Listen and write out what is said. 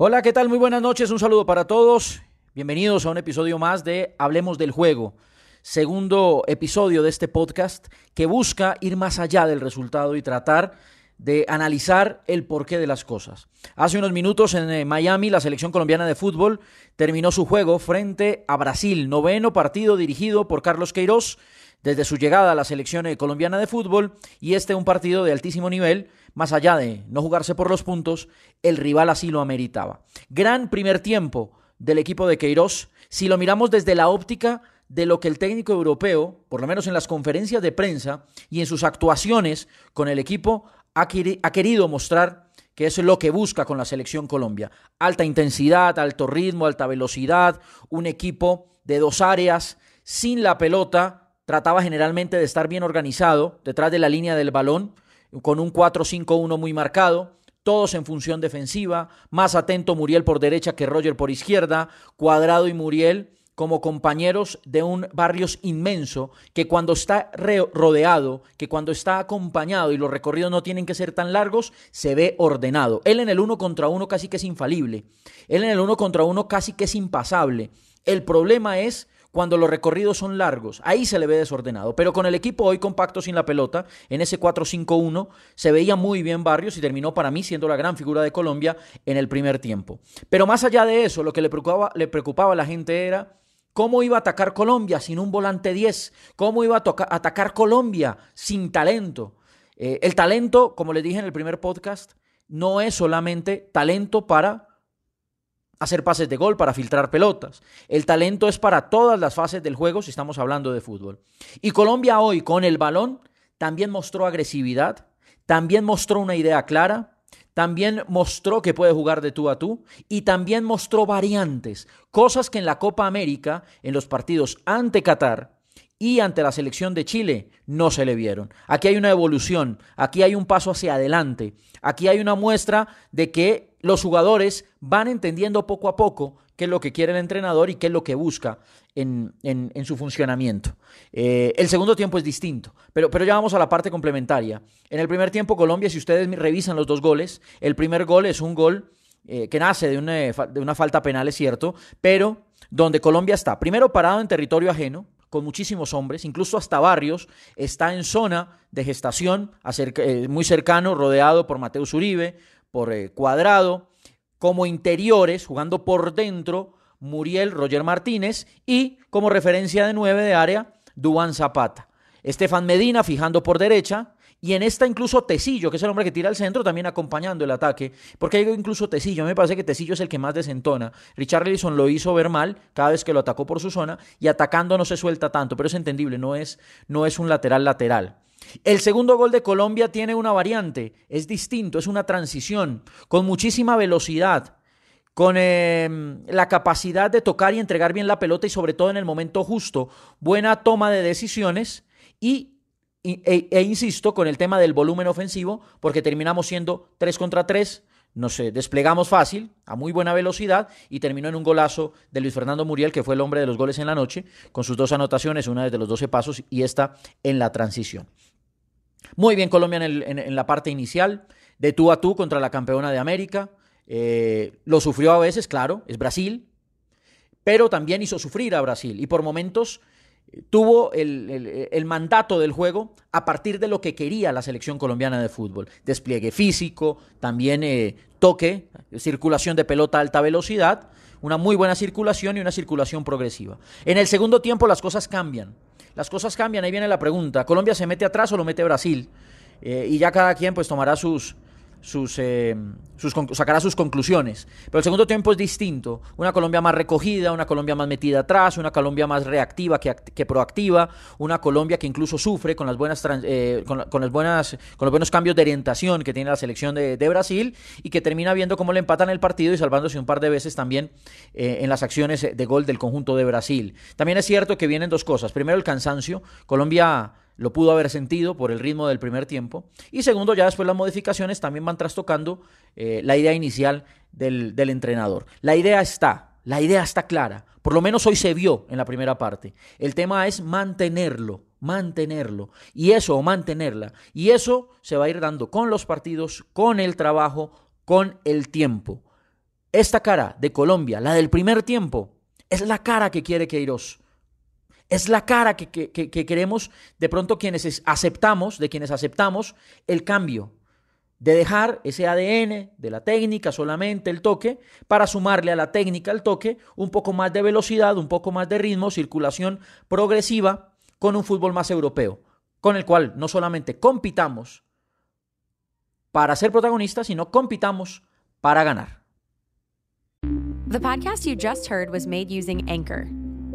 Hola, ¿qué tal? Muy buenas noches, un saludo para todos. Bienvenidos a un episodio más de Hablemos del Juego, segundo episodio de este podcast que busca ir más allá del resultado y tratar de analizar el porqué de las cosas. Hace unos minutos en eh, Miami la selección colombiana de fútbol terminó su juego frente a Brasil, noveno partido dirigido por Carlos Queiroz desde su llegada a la selección eh, colombiana de fútbol y este un partido de altísimo nivel, más allá de no jugarse por los puntos, el rival así lo ameritaba. Gran primer tiempo del equipo de Queiroz, si lo miramos desde la óptica de lo que el técnico europeo, por lo menos en las conferencias de prensa y en sus actuaciones con el equipo, ha, querido mostrar que es lo que busca con la selección Colombia. Alta intensidad, alto ritmo, alta velocidad, un equipo de dos áreas, sin la pelota, trataba generalmente de estar bien organizado detrás de la línea del balón, con un 4-5-1 muy marcado, todos en función defensiva, más atento Muriel por derecha que Roger por izquierda, Cuadrado y Muriel como compañeros de un barrios inmenso que cuando está rodeado, que cuando está acompañado y los recorridos no tienen que ser tan largos, se ve ordenado. Él en el uno contra uno casi que es infalible. Él en el uno contra uno casi que es impasable. El problema es cuando los recorridos son largos. Ahí se le ve desordenado. Pero con el equipo hoy compacto sin la pelota, en ese 4-5-1, se veía muy bien Barrios y terminó para mí siendo la gran figura de Colombia en el primer tiempo. Pero más allá de eso, lo que le preocupaba, le preocupaba a la gente era cómo iba a atacar Colombia sin un volante 10, cómo iba a atacar Colombia sin talento. Eh, el talento, como les dije en el primer podcast, no es solamente talento para hacer pases de gol, para filtrar pelotas. El talento es para todas las fases del juego si estamos hablando de fútbol. Y Colombia hoy con el balón también mostró agresividad, también mostró una idea clara, también mostró que puede jugar de tú a tú y también mostró variantes, cosas que en la Copa América, en los partidos ante Qatar, y ante la selección de Chile no se le vieron. Aquí hay una evolución, aquí hay un paso hacia adelante, aquí hay una muestra de que los jugadores van entendiendo poco a poco qué es lo que quiere el entrenador y qué es lo que busca en, su funcionamiento. Eh, el segundo tiempo es distinto, pero, pero ya vamos a la parte complementaria. En el primer tiempo, Colombia, si ustedes revisan los dos goles, el primer gol es un gol eh, que nace de una, de una falta penal, es cierto, pero donde Colombia está, primero parado en territorio ajeno, con muchísimos hombres, incluso hasta Barrios, está en zona de gestación, eh, muy cercano, rodeado por Mateus Uribe, por eh, Cuadrado, como interiores, jugando por dentro, Muriel Roger Martínez y como referencia de nueve de área, Duan Zapata. Estefan Medina fijando por derecha, y en esta incluso Tecillo, que es el hombre que tira al centro, también acompañando el ataque. Porque hay incluso Tecillo. Me parece que Tecillo es el que más desentona. Richard Ellison lo hizo ver mal cada vez que lo atacó por su zona. Y atacando no se suelta tanto. Pero es entendible, no es, no es un lateral lateral. El segundo gol de Colombia tiene una variante, es distinto, es una transición, con muchísima velocidad, con em, la capacidad de tocar y entregar bien la pelota y sobre todo en el momento justo, buena toma de decisiones y, e, e, insisto con el tema del volumen ofensivo, porque terminamos siendo 3 contra 3, nos desplegamos fácil, a muy buena velocidad, y terminó en un golazo de Luis Fernando Muriel, que fue el hombre de los goles en la noche, con sus dos anotaciones, una desde los 12 pasos y esta en la transición. Muy bien Colombia en, la parte inicial, de tú a tú contra la campeona de América. Eh, lo sufrió a veces, claro, es Brasil, pero también hizo sufrir a Brasil y por momentos tuvo el, mandato del juego a partir de lo que quería la selección colombiana de fútbol. Despliegue físico, también eh, toque, circulación de pelota a alta velocidad, una muy buena circulación y una circulación progresiva. En el segundo tiempo las cosas cambian las cosas cambian, ahí viene la pregunta. ¿Colombia se mete atrás o lo mete Brasil? Eh, y ya cada quien pues tomará sus, sus, eh, sus, sacará sus conclusiones. Pero el segundo tiempo es distinto. Una Colombia más recogida, una Colombia más metida atrás, una Colombia más reactiva que, que proactiva, una Colombia que incluso sufre con las buenas eh, con, las buenas con los buenos cambios de orientación que tiene la selección de, Brasil y que termina viendo cómo le empatan el partido y salvándose un par de veces también en las acciones de gol del conjunto de Brasil. También es cierto que vienen dos cosas. Primero el cansancio. Colombia lo pudo haber sentido por el ritmo del primer tiempo. Y segundo, ya después las modificaciones también van trastocando eh, la idea inicial del, del entrenador. La idea está, la idea está clara. Por lo menos hoy se vio en la primera parte. El tema es mantenerlo, mantenerlo. Y eso, mantenerla. Y eso se va a ir dando con los partidos, con el trabajo, con el tiempo. esta cara de Colombia, la del primer tiempo, es la cara que quiere Queiroz. Es la cara que, que, queremos de pronto quienes aceptamos, de quienes aceptamos el cambio, de dejar ese ADN de la técnica, solamente el toque, para sumarle a la técnica el toque un poco más de velocidad, un poco más de ritmo, circulación progresiva con un fútbol más europeo, con el cual no solamente compitamos para ser protagonistas, sino compitamos para ganar. The podcast you just heard was made using Anchor.